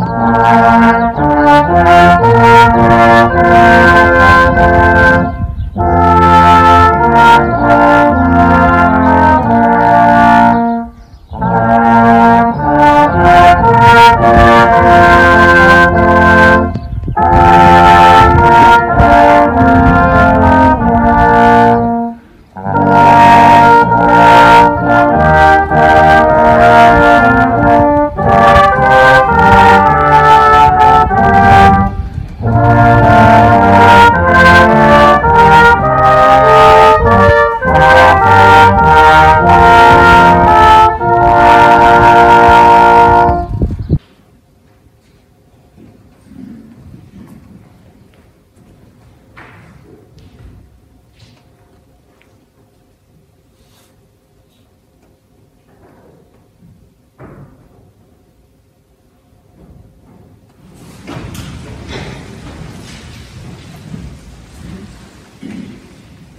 Thank.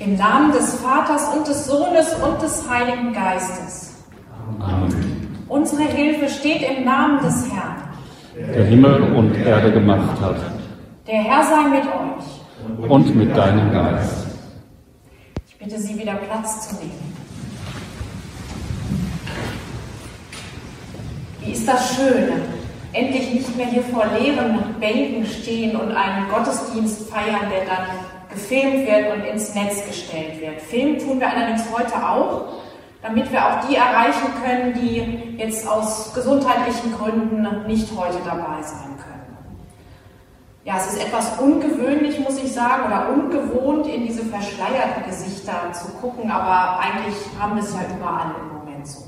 Im Namen des Vaters und des Sohnes und des Heiligen Geistes. Amen. Unsere Hilfe steht im Namen des Herrn. Der Himmel und Erde gemacht hat Der Herr sei mit euch. und mit deinem Geist. Ich bitte Sie wieder Platz zu nehmen. Wie ist das schön, endlich nicht mehr hier vor leeren Bänken stehen und einen Gottesdienst feiern, der dann gefilmt wird und ins Netz gestellt wird. Filmen tun wir allerdings heute auch, damit wir auch die erreichen können, die jetzt aus gesundheitlichen Gründen nicht heute dabei sein können. Ja, es ist etwas ungewöhnlich, muss ich sagen, oder ungewohnt, in diese verschleierten Gesichter zu gucken, aber eigentlich haben wir es ja überall im Moment so.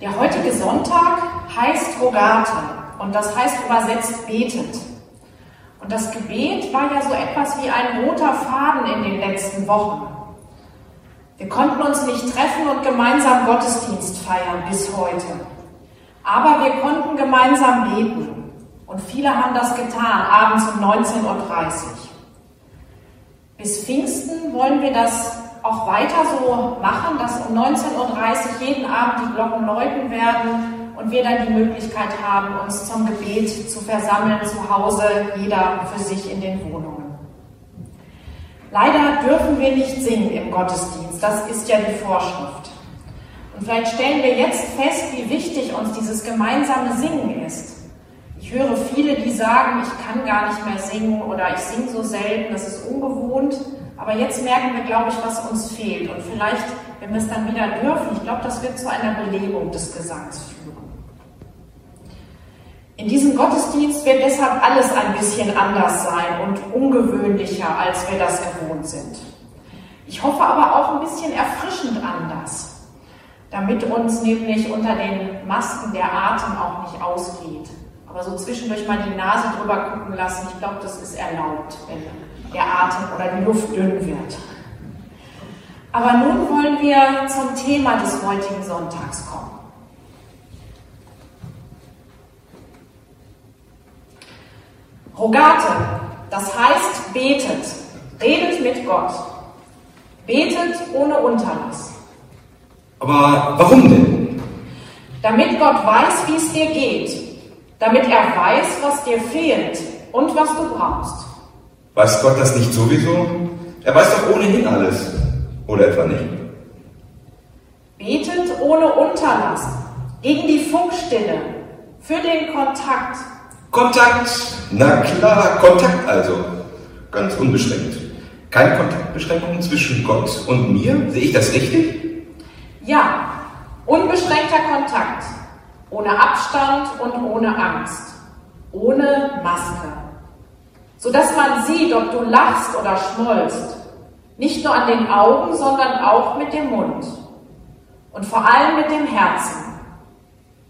Der heutige Sonntag heißt Rogate und das heißt übersetzt betet. Und das Gebet war ja so etwas wie ein roter Faden in den letzten Wochen. Wir konnten uns nicht treffen und gemeinsam Gottesdienst feiern bis heute. Aber wir konnten gemeinsam beten. Und viele haben das getan, abends um 19.30 Uhr. Bis Pfingsten wollen wir das auch weiter so machen, dass um 19.30 Uhr jeden Abend die Glocken läuten werden und wir dann die Möglichkeit haben, uns zum Gebet zu versammeln zu Hause, jeder für sich in den Wohnungen. Leider dürfen wir nicht singen im Gottesdienst, das ist ja die Vorschrift. Und vielleicht stellen wir jetzt fest, wie wichtig uns dieses gemeinsame Singen ist. Ich höre viele, die sagen, ich kann gar nicht mehr singen oder ich singe so selten, das ist ungewohnt. Aber jetzt merken wir, glaube ich, was uns fehlt. Und vielleicht, wenn wir es dann wieder dürfen, ich glaube, das wird zu einer Belebung des Gesangs führen. In diesem Gottesdienst wird deshalb alles ein bisschen anders sein und ungewöhnlicher, als wir das gewohnt sind. Ich hoffe aber auch ein bisschen erfrischend anders, damit uns nämlich unter den Masken der Atem auch nicht ausgeht. Aber so zwischendurch mal die Nase drüber gucken lassen, ich glaube, das ist erlaubt, wenn der Atem oder die Luft dünn wird. Aber nun wollen wir zum Thema des heutigen Sonntags kommen. Rogate, das heißt betet, redet mit Gott, betet ohne Unterlass. Aber warum denn? Damit Gott weiß, wie es dir geht, damit er weiß, was dir fehlt und was du brauchst. Weiß Gott das nicht sowieso? Er weiß doch ohnehin alles. Oder etwa nicht? Betet ohne Unterlass, gegen die Funkstille, für den Kontakt. Kontakt! Na klar, Kontakt also. Ganz unbeschränkt. Keine Kontaktbeschränkungen zwischen Gott und mir? Sehe ich das richtig? Ja, unbeschränkter Kontakt, ohne Abstand und ohne Angst, ohne Maske, sodass man sieht, ob du lachst oder schmollst, nicht nur an den Augen, sondern auch mit dem Mund und vor allem mit dem Herzen.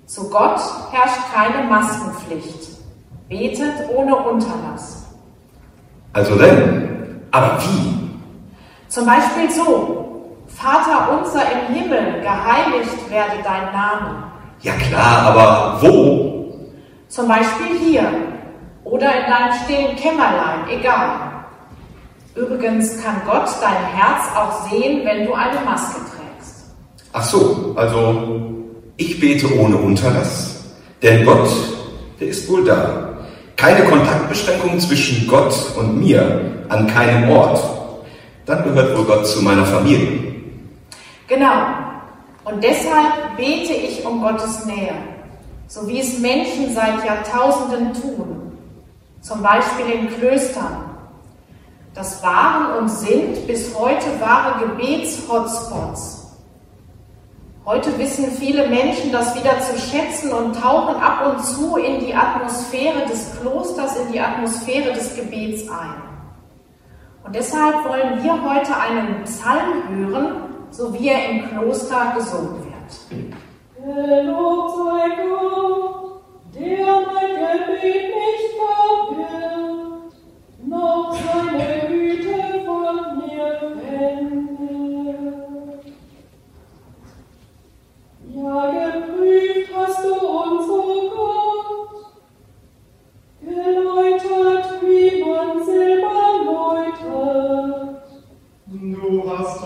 Zu Gott herrscht keine Maskenpflicht. Betet ohne Unterlass. Also denn, aber wie? Zum Beispiel so, Vater unser im Himmel, geheiligt werde dein Name. Ja klar, aber wo? Zum Beispiel hier oder in deinem stillen Kämmerlein, egal. Übrigens kann Gott dein Herz auch sehen, wenn du eine Maske trägst. Ach so, also ich bete ohne Unterlass, denn Gott der ist wohl da. Keine Kontaktbeschränkung zwischen Gott und mir an keinem Ort. Dann gehört wohl Gott zu meiner Familie. Genau. Und deshalb bete ich um Gottes Nähe, so wie es Menschen seit Jahrtausenden tun, zum Beispiel in Klöstern. Das waren und sind bis heute wahre Gebets-Hotspots. Heute wissen viele Menschen das wieder zu schätzen und tauchen ab und zu in die Atmosphäre des Klosters, in die Atmosphäre des Gebets ein. Und deshalb wollen wir heute einen Psalm hören, so wie er im Kloster gesungen wird. Gelobt sei Gott, der mein Gebet Du hast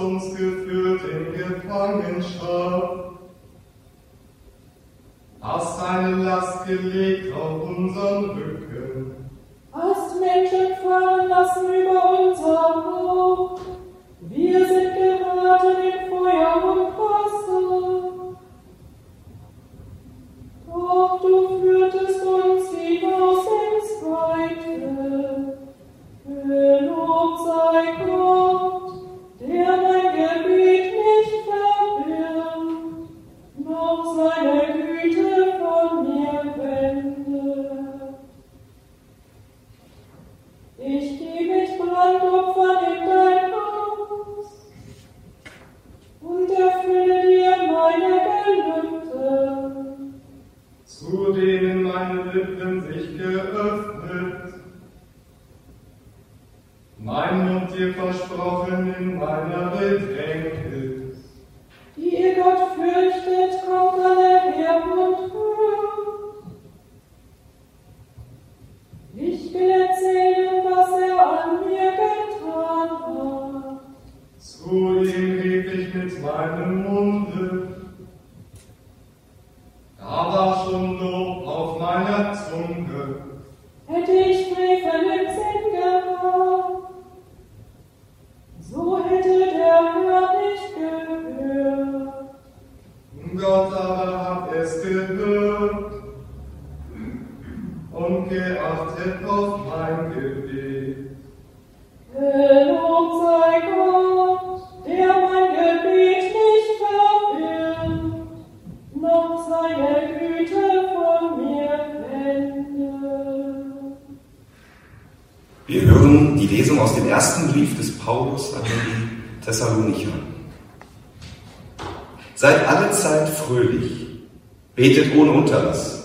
betet ohne Unterlass,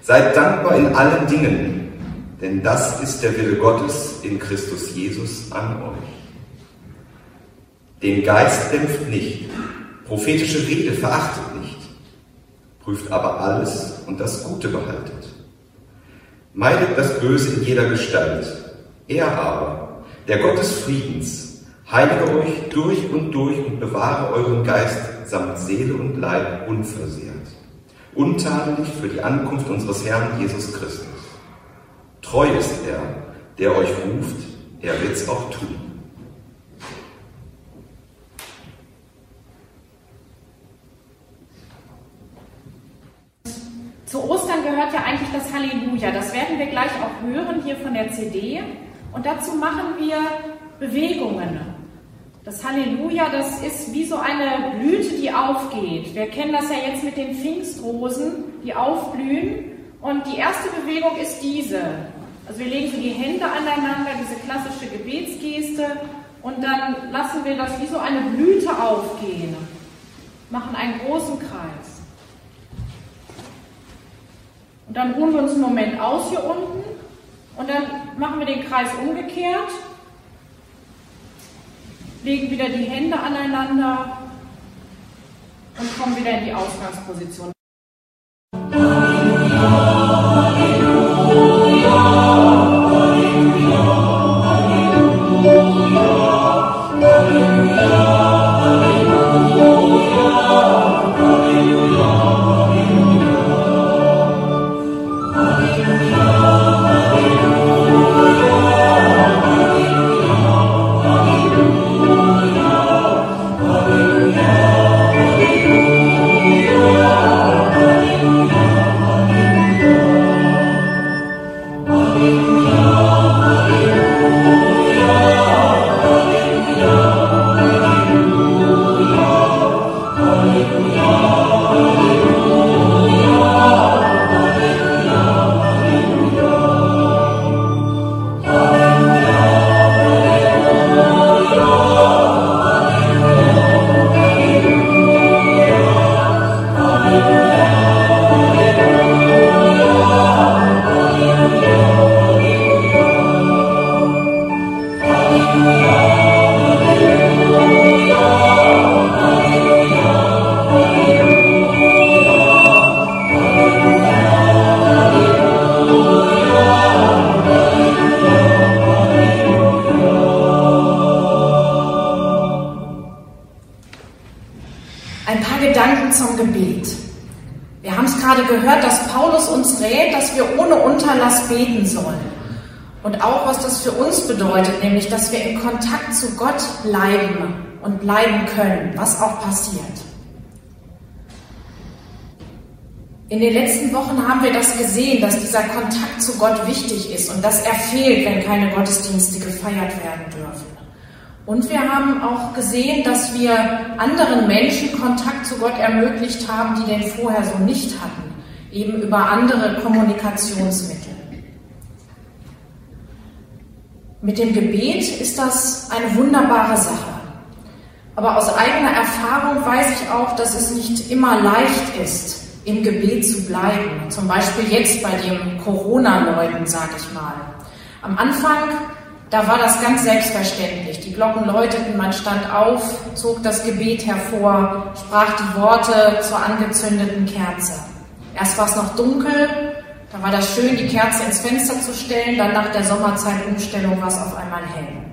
seid dankbar in allen Dingen, denn das ist der Wille Gottes in Christus Jesus an euch. Den Geist dämpft nicht, prophetische Rede verachtet nicht, prüft aber alles und das Gute behaltet. Meidet das Böse in jeder Gestalt. Er aber, der Gott des Friedens, heilige euch durch und durch und bewahre euren Geist samt Seele und Leib unversehrt, untadelig für die Ankunft unseres Herrn Jesus Christus. Treu ist er, der euch ruft, er wird's auch tun. Zu Ostern gehört ja eigentlich das Halleluja. Das werden wir gleich auch hören hier von der CD. Und dazu machen wir Bewegungen. Das Halleluja, das ist wie so eine Blüte, die aufgeht. Wir kennen das ja jetzt mit den Pfingstrosen, die aufblühen. Und die erste Bewegung ist diese. Also wir legen so die Hände aneinander, diese klassische Gebetsgeste. Und dann lassen wir das wie so eine Blüte aufgehen. Machen einen großen Kreis. Und dann ruhen wir uns einen Moment aus hier unten und dann machen wir den Kreis umgekehrt, legen wieder die Hände aneinander und kommen wieder in die Ausgangsposition. Bleiben können, was auch passiert. In den letzten Wochen haben wir das gesehen, dass dieser Kontakt zu Gott wichtig ist und dass er fehlt, wenn keine Gottesdienste gefeiert werden dürfen. Und wir haben auch gesehen, dass wir anderen Menschen Kontakt zu Gott ermöglicht haben, die den vorher so nicht hatten, eben über andere Kommunikationsmittel. Mit dem Gebet ist das eine wunderbare Sache. Aber aus eigener Erfahrung weiß ich auch, dass es nicht immer leicht ist, im Gebet zu bleiben. Zum Beispiel jetzt bei dem Corona-Leuten, sage ich mal. Am Anfang da war das ganz selbstverständlich. Die Glocken läuteten, man stand auf, zog das Gebet hervor, sprach die Worte zur angezündeten Kerze. Erst war es noch dunkel, da war das schön, die Kerze ins Fenster zu stellen, dann nach der Sommerzeitumstellung war es auf einmal hell.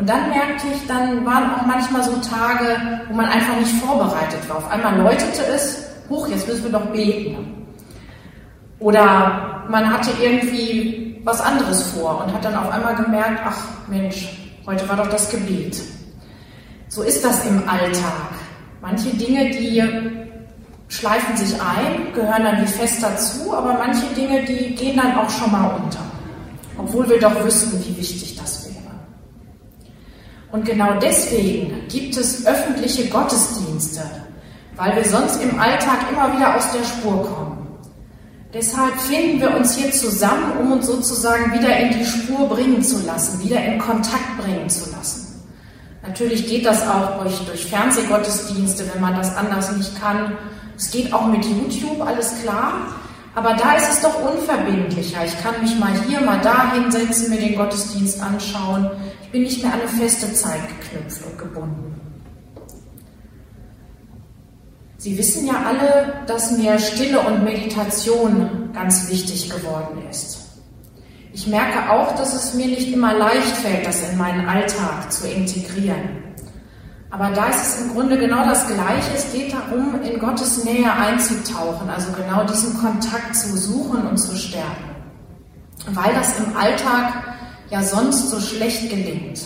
Und dann merkte ich, dann waren auch manchmal so Tage, wo man einfach nicht vorbereitet war. Auf einmal läutete es, hoch, jetzt müssen wir doch beten. Oder man hatte irgendwie was anderes vor und hat dann auf einmal gemerkt, ach Mensch, heute war doch das Gebet. So ist das im Alltag. Manche Dinge, die schleifen sich ein, gehören dann wie fest dazu, aber manche Dinge, die gehen dann auch schon mal unter. Obwohl wir doch wüssten, wie wichtig das. Und genau deswegen gibt es öffentliche Gottesdienste, weil wir sonst im Alltag immer wieder aus der Spur kommen. Deshalb finden wir uns hier zusammen, um uns sozusagen wieder in die Spur bringen zu lassen, wieder in Kontakt bringen zu lassen. Natürlich geht das auch durch, durch Fernsehgottesdienste, wenn man das anders nicht kann. Es geht auch mit YouTube, alles klar. Aber da ist es doch unverbindlicher. Ich kann mich mal hier, mal da hinsetzen, mir den Gottesdienst anschauen. Bin nicht mehr an eine feste Zeit geknüpft und gebunden. Sie wissen ja alle, dass mir Stille und Meditation ganz wichtig geworden ist. Ich merke auch, dass es mir nicht immer leicht fällt, das in meinen Alltag zu integrieren. Aber da ist es im Grunde genau das Gleiche. Es geht darum, in Gottes Nähe einzutauchen, also genau diesen Kontakt zu suchen und zu stärken. Weil das im Alltag ja sonst so schlecht gelingt.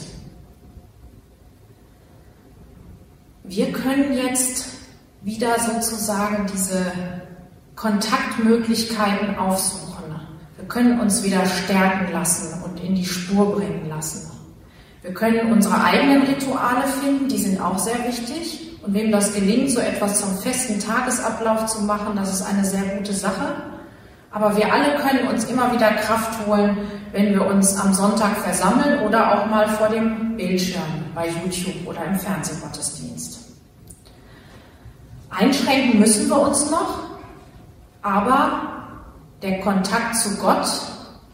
Wir können jetzt wieder sozusagen diese Kontaktmöglichkeiten aufsuchen. Wir können uns wieder stärken lassen und in die Spur bringen lassen. Wir können unsere eigenen Rituale finden, die sind auch sehr wichtig. Und wem das gelingt, so etwas zum festen Tagesablauf zu machen, das ist eine sehr gute Sache. Aber wir alle können uns immer wieder Kraft holen, wenn wir uns am Sonntag versammeln oder auch mal vor dem Bildschirm bei YouTube oder im Fernsehgottesdienst. Einschränken müssen wir uns noch, aber der Kontakt zu Gott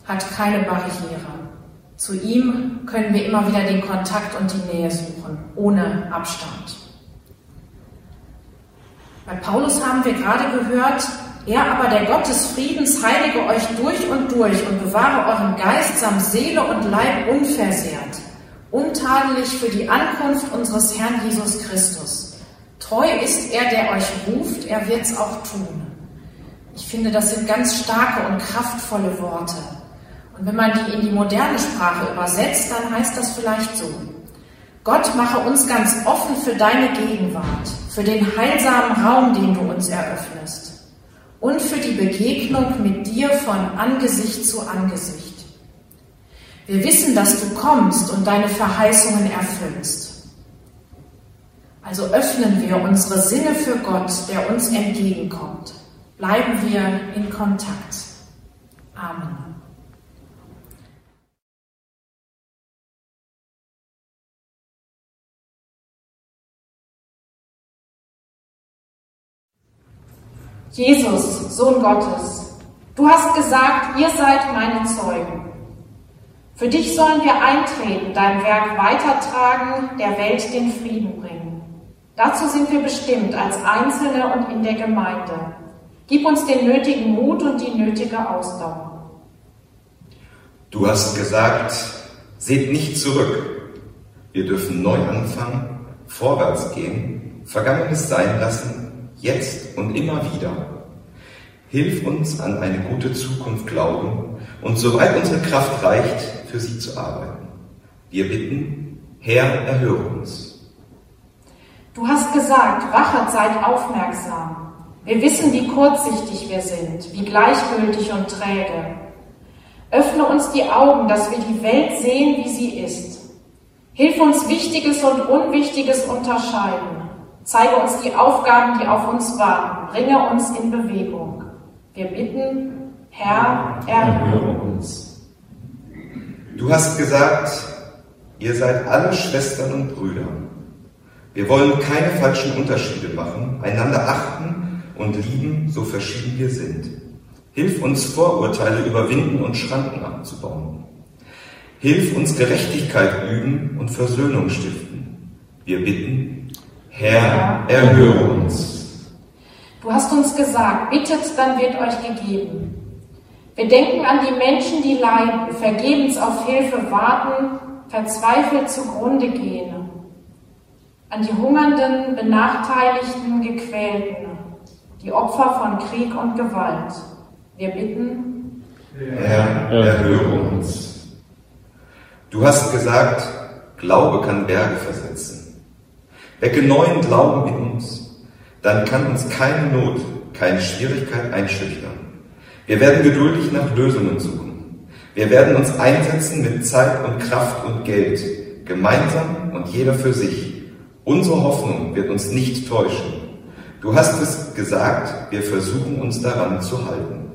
hat keine Barriere. Zu ihm können wir immer wieder den Kontakt und die Nähe suchen, ohne Abstand. Bei Paulus haben wir gerade gehört, er aber, der Gott des Friedens, heilige euch durch und durch und bewahre euren Geist samt Seele und Leib unversehrt, untadelig für die Ankunft unseres Herrn Jesus Christus. Treu ist er, der euch ruft, er wird es auch tun. Ich finde, das sind ganz starke und kraftvolle Worte. Und wenn man die in die moderne Sprache übersetzt, dann heißt das vielleicht so. Gott mache uns ganz offen für deine Gegenwart, für den heilsamen Raum, den du uns eröffnest und für die Begegnung mit dir von Angesicht zu Angesicht. Wir wissen, dass du kommst und deine Verheißungen erfüllst. Also öffnen wir unsere Sinne für Gott, der uns entgegenkommt. Bleiben wir in Kontakt. Amen. Jesus, Sohn Gottes, du hast gesagt, ihr seid meine Zeugen. Für dich sollen wir eintreten, dein Werk weitertragen, der Welt den Frieden bringen. Dazu sind wir bestimmt als Einzelne und in der Gemeinde. Gib uns den nötigen Mut und die nötige Ausdauer. Du hast gesagt, seht nicht zurück. Wir dürfen neu anfangen, vorwärts gehen, Vergangenes sein lassen, jetzt und immer wieder. Hilf uns an eine gute Zukunft glauben und soweit unsere Kraft reicht, für sie zu arbeiten. Wir bitten, Herr, erhöre uns. Du hast gesagt, wachet, seid aufmerksam. Wir wissen, wie kurzsichtig wir sind, wie gleichgültig und träge. Öffne uns die Augen, dass wir die Welt sehen, wie sie ist. Hilf uns Wichtiges und Unwichtiges unterscheiden. Zeige uns die Aufgaben, die auf uns warten. Bringe uns in Bewegung. Wir bitten, Herr, erhöre uns. Du hast gesagt, ihr seid alle Schwestern und Brüder. Wir wollen keine falschen Unterschiede machen, einander achten und lieben, so verschieden wir sind. Hilf uns Vorurteile überwinden und Schranken abzubauen. Hilf uns Gerechtigkeit üben und Versöhnung stiften. Wir bitten, Herr, erhöre uns. Du hast uns gesagt, bittet, dann wird euch gegeben. Wir denken an die Menschen, die leiden, vergebens auf Hilfe warten, verzweifelt zugrunde gehen. An die Hungernden, Benachteiligten, Gequälten, die Opfer von Krieg und Gewalt. Wir bitten, Herr, erhöre uns. Du hast gesagt, Glaube kann Berge versetzen. Wecke neuen Glauben in uns dann kann uns keine Not, keine Schwierigkeit einschüchtern. Wir werden geduldig nach Lösungen suchen. Wir werden uns einsetzen mit Zeit und Kraft und Geld, gemeinsam und jeder für sich. Unsere Hoffnung wird uns nicht täuschen. Du hast es gesagt, wir versuchen uns daran zu halten.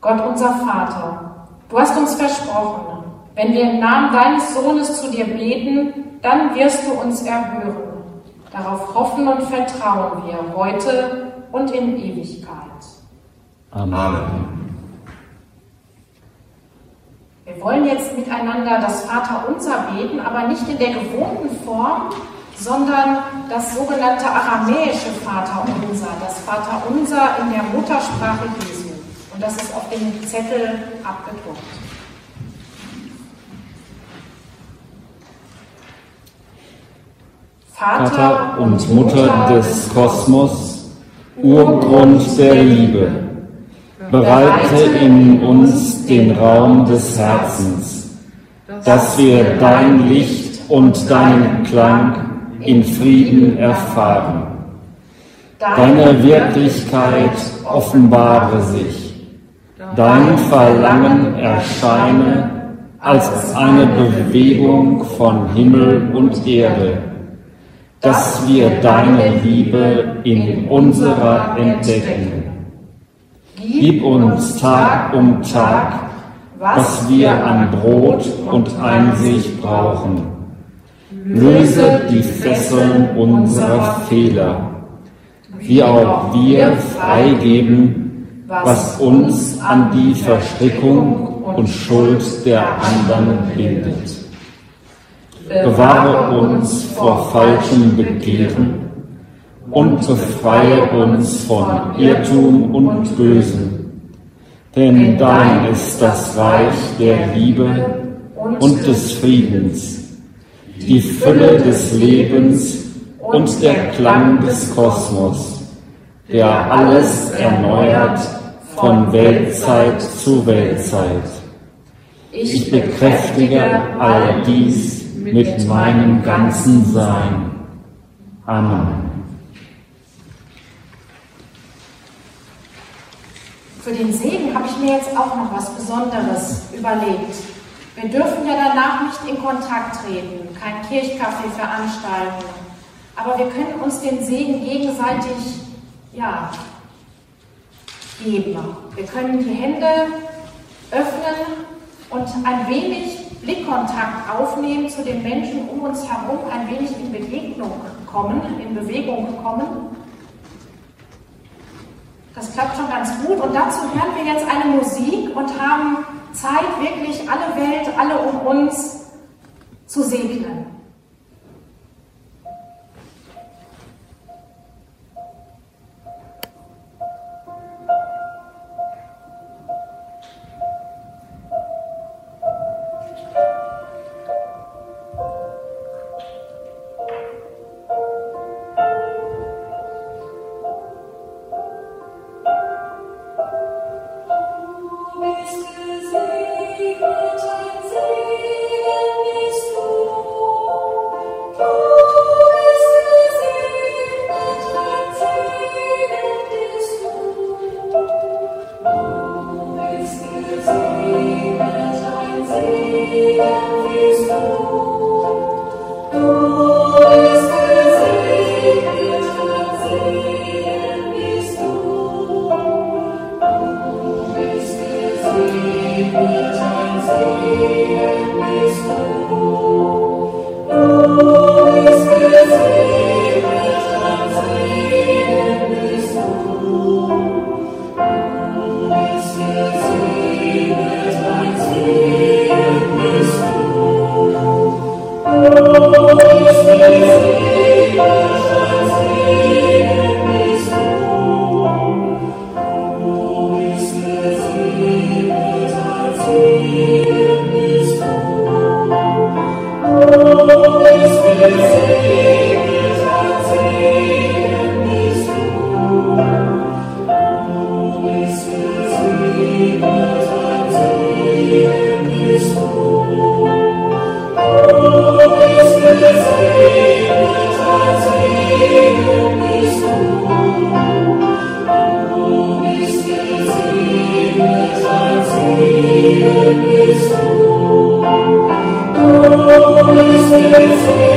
Gott unser Vater, du hast uns versprochen, wenn wir im Namen deines Sohnes zu dir beten, dann wirst du uns erhören. Darauf hoffen und vertrauen wir heute und in Ewigkeit. Amen. Wir wollen jetzt miteinander das Vaterunser beten, aber nicht in der gewohnten Form, sondern das sogenannte aramäische Vaterunser, das Vaterunser in der Muttersprache Jesu. Und das ist auf dem Zettel abgedruckt. Vater und Mutter des Kosmos, Urgrund der Liebe, bereite in uns den Raum des Herzens, dass wir dein Licht und deinen Klang in Frieden erfahren. Deine Wirklichkeit offenbare sich, dein Verlangen erscheine als eine Bewegung von Himmel und Erde dass wir deine Liebe in unserer entdecken. Gib uns Tag um Tag, was wir an Brot und Einsicht brauchen. Löse die Fesseln unserer Fehler, wie auch wir freigeben, was uns an die Verstrickung und Schuld der anderen bindet. Bewahre uns vor falschem Begehren und befreie uns von Irrtum und Bösen. Denn dein ist das Reich der Liebe und des Friedens, die Fülle des Lebens und der Klang des Kosmos, der alles erneuert von Weltzeit zu Weltzeit. Ich bekräftige all dies mit meinem ganzen Sein. Amen. Für den Segen habe ich mir jetzt auch noch was Besonderes überlegt. Wir dürfen ja danach nicht in Kontakt treten, kein Kirchkaffee veranstalten, aber wir können uns den Segen gegenseitig ja, geben. Wir können die Hände öffnen und ein wenig Blickkontakt aufnehmen zu den Menschen um uns herum, ein wenig in Begegnung kommen, in Bewegung kommen. Das klappt schon ganz gut und dazu hören wir jetzt eine Musik und haben Zeit, wirklich alle Welt, alle um uns zu segnen. see.